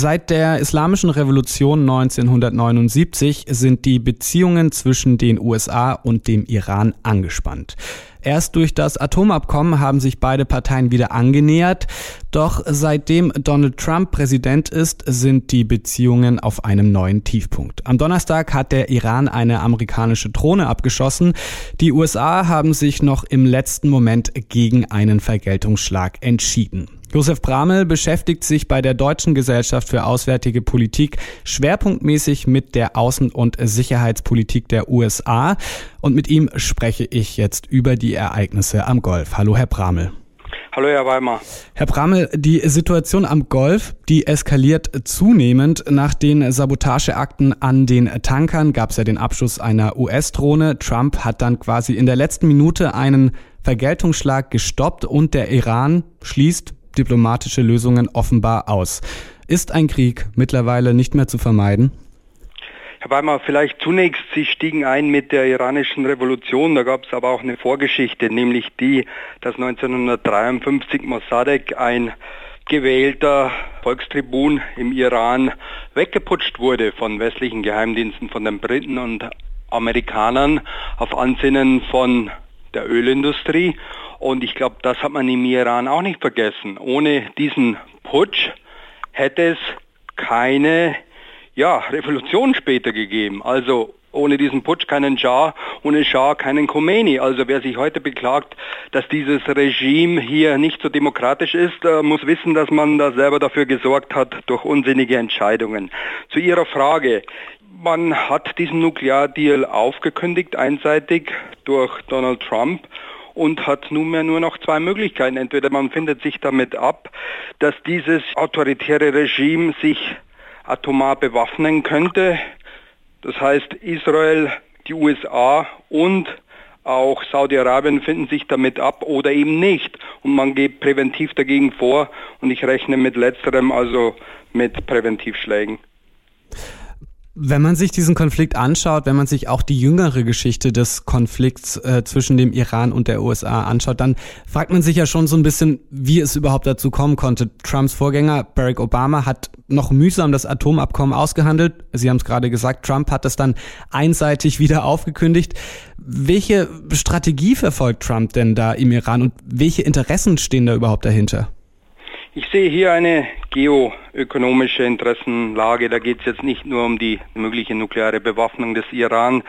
Seit der Islamischen Revolution 1979 sind die Beziehungen zwischen den USA und dem Iran angespannt. Erst durch das Atomabkommen haben sich beide Parteien wieder angenähert, doch seitdem Donald Trump Präsident ist, sind die Beziehungen auf einem neuen Tiefpunkt. Am Donnerstag hat der Iran eine amerikanische Drohne abgeschossen. Die USA haben sich noch im letzten Moment gegen einen Vergeltungsschlag entschieden. Josef Bramel beschäftigt sich bei der Deutschen Gesellschaft für Auswärtige Politik schwerpunktmäßig mit der Außen- und Sicherheitspolitik der USA und mit ihm spreche ich jetzt über die Ereignisse am Golf. Hallo, Herr Bramel. Hallo, Herr Weimar. Herr Bramel, die Situation am Golf, die eskaliert zunehmend. Nach den Sabotageakten an den Tankern gab es ja den Abschuss einer US-Drohne. Trump hat dann quasi in der letzten Minute einen Vergeltungsschlag gestoppt und der Iran schließt diplomatische Lösungen offenbar aus. Ist ein Krieg mittlerweile nicht mehr zu vermeiden? Herr Weimar, vielleicht zunächst, Sie stiegen ein mit der iranischen Revolution, da gab es aber auch eine Vorgeschichte, nämlich die, dass 1953 Mossadegh, ein gewählter Volkstribun im Iran, weggeputscht wurde von westlichen Geheimdiensten, von den Briten und Amerikanern auf Ansinnen von der Ölindustrie. Und ich glaube, das hat man im Iran auch nicht vergessen. Ohne diesen Putsch hätte es keine ja, Revolution später gegeben. Also ohne diesen Putsch keinen Schah, ohne Schah keinen Khomeini. Also wer sich heute beklagt, dass dieses Regime hier nicht so demokratisch ist, äh, muss wissen, dass man da selber dafür gesorgt hat durch unsinnige Entscheidungen. Zu Ihrer Frage. Man hat diesen Nukleardeal aufgekündigt, einseitig durch Donald Trump und hat nunmehr nur noch zwei Möglichkeiten. Entweder man findet sich damit ab, dass dieses autoritäre Regime sich atomar bewaffnen könnte. Das heißt, Israel, die USA und auch Saudi-Arabien finden sich damit ab oder eben nicht. Und man geht präventiv dagegen vor und ich rechne mit letzterem, also mit Präventivschlägen. Wenn man sich diesen Konflikt anschaut, wenn man sich auch die jüngere Geschichte des Konflikts äh, zwischen dem Iran und der USA anschaut, dann fragt man sich ja schon so ein bisschen, wie es überhaupt dazu kommen konnte. Trumps Vorgänger Barack Obama hat noch mühsam das Atomabkommen ausgehandelt. Sie haben es gerade gesagt, Trump hat es dann einseitig wieder aufgekündigt. Welche Strategie verfolgt Trump denn da im Iran und welche Interessen stehen da überhaupt dahinter? Ich sehe hier eine geoökonomische Interessenlage. Da geht es jetzt nicht nur um die mögliche nukleare Bewaffnung des Iran,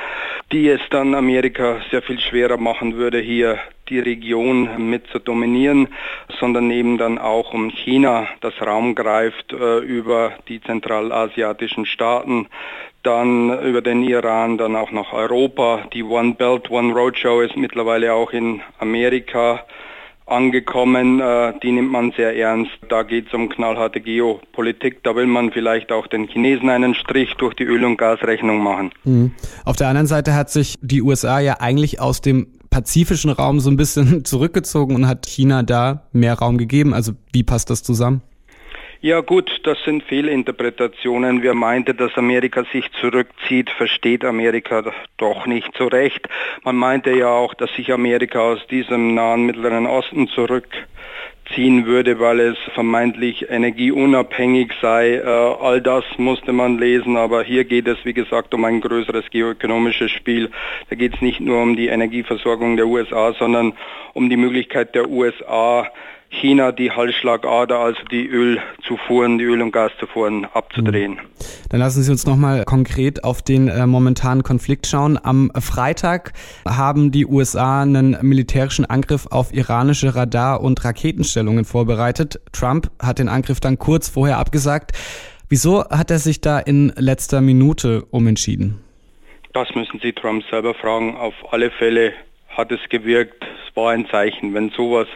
die es dann Amerika sehr viel schwerer machen würde, hier die Region mit zu dominieren, sondern eben dann auch um China, das Raum greift äh, über die zentralasiatischen Staaten, dann über den Iran, dann auch nach Europa. Die One Belt, One Road Show ist mittlerweile auch in Amerika angekommen. Äh, die nimmt man sehr ernst. Da geht es um knallharte Geopolitik. Da will man vielleicht auch den Chinesen einen Strich durch die Öl- und Gasrechnung machen. Mhm. Auf der anderen Seite hat sich die USA ja eigentlich aus dem pazifischen Raum so ein bisschen zurückgezogen und hat China da mehr Raum gegeben. Also wie passt das zusammen? Ja gut, das sind Fehlinterpretationen. Wer meinte, dass Amerika sich zurückzieht, versteht Amerika doch nicht so recht. Man meinte ja auch, dass sich Amerika aus diesem nahen Mittleren Osten zurückziehen würde, weil es vermeintlich energieunabhängig sei. Äh, all das musste man lesen, aber hier geht es, wie gesagt, um ein größeres geoökonomisches Spiel. Da geht es nicht nur um die Energieversorgung der USA, sondern um die Möglichkeit der USA, China die Halsschlagader, also die Ölzufuhren, die Öl- und Gaszufuhren abzudrehen. Hm. Dann lassen Sie uns nochmal konkret auf den äh, momentanen Konflikt schauen. Am Freitag haben die USA einen militärischen Angriff auf iranische Radar- und Raketenstellungen vorbereitet. Trump hat den Angriff dann kurz vorher abgesagt. Wieso hat er sich da in letzter Minute umentschieden? Das müssen Sie Trump selber fragen. Auf alle Fälle hat es gewirkt. Es war ein Zeichen. Wenn sowas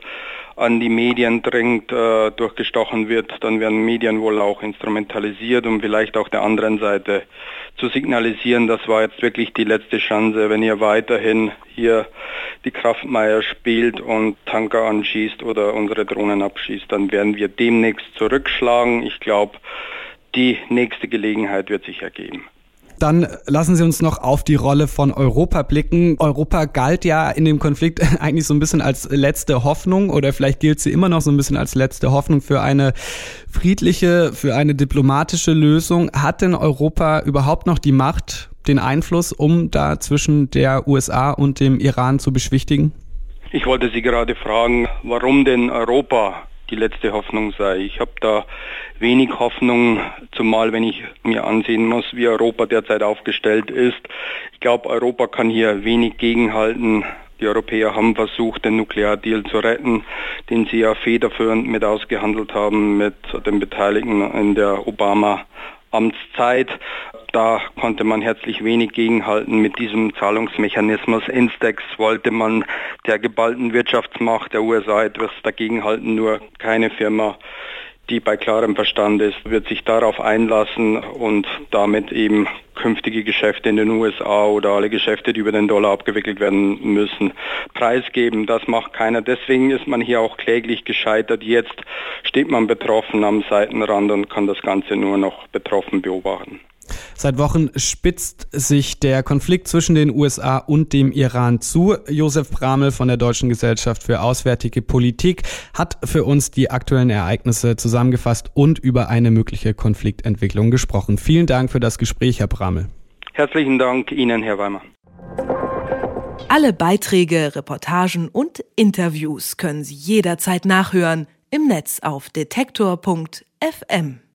an die Medien dringt, äh, durchgestochen wird, dann werden Medien wohl auch instrumentalisiert, um vielleicht auch der anderen Seite zu signalisieren, das war jetzt wirklich die letzte Chance, wenn ihr weiterhin hier die Kraftmeier spielt und Tanker anschießt oder unsere Drohnen abschießt, dann werden wir demnächst zurückschlagen. Ich glaube, die nächste Gelegenheit wird sich ergeben. Dann lassen Sie uns noch auf die Rolle von Europa blicken. Europa galt ja in dem Konflikt eigentlich so ein bisschen als letzte Hoffnung oder vielleicht gilt sie immer noch so ein bisschen als letzte Hoffnung für eine friedliche, für eine diplomatische Lösung. Hat denn Europa überhaupt noch die Macht, den Einfluss, um da zwischen der USA und dem Iran zu beschwichtigen? Ich wollte Sie gerade fragen, warum denn Europa die letzte Hoffnung sei. Ich habe da wenig Hoffnung, zumal wenn ich mir ansehen muss, wie Europa derzeit aufgestellt ist. Ich glaube, Europa kann hier wenig gegenhalten. Die Europäer haben versucht, den Nukleardeal zu retten, den sie ja federführend mit ausgehandelt haben mit den Beteiligten in der Obama Amtszeit. Da konnte man herzlich wenig gegenhalten mit diesem Zahlungsmechanismus. Instex wollte man der geballten Wirtschaftsmacht der USA etwas dagegenhalten, nur keine Firma die bei klarem Verstand ist, wird sich darauf einlassen und damit eben künftige Geschäfte in den USA oder alle Geschäfte, die über den Dollar abgewickelt werden müssen, preisgeben. Das macht keiner. Deswegen ist man hier auch kläglich gescheitert. Jetzt steht man betroffen am Seitenrand und kann das Ganze nur noch betroffen beobachten. Seit Wochen spitzt sich der Konflikt zwischen den USA und dem Iran zu. Josef Bramel von der Deutschen Gesellschaft für Auswärtige Politik hat für uns die aktuellen Ereignisse zusammengefasst und über eine mögliche Konfliktentwicklung gesprochen. Vielen Dank für das Gespräch, Herr Bramel. Herzlichen Dank Ihnen, Herr Weimer. Alle Beiträge, Reportagen und Interviews können Sie jederzeit nachhören im Netz auf detektor.fm.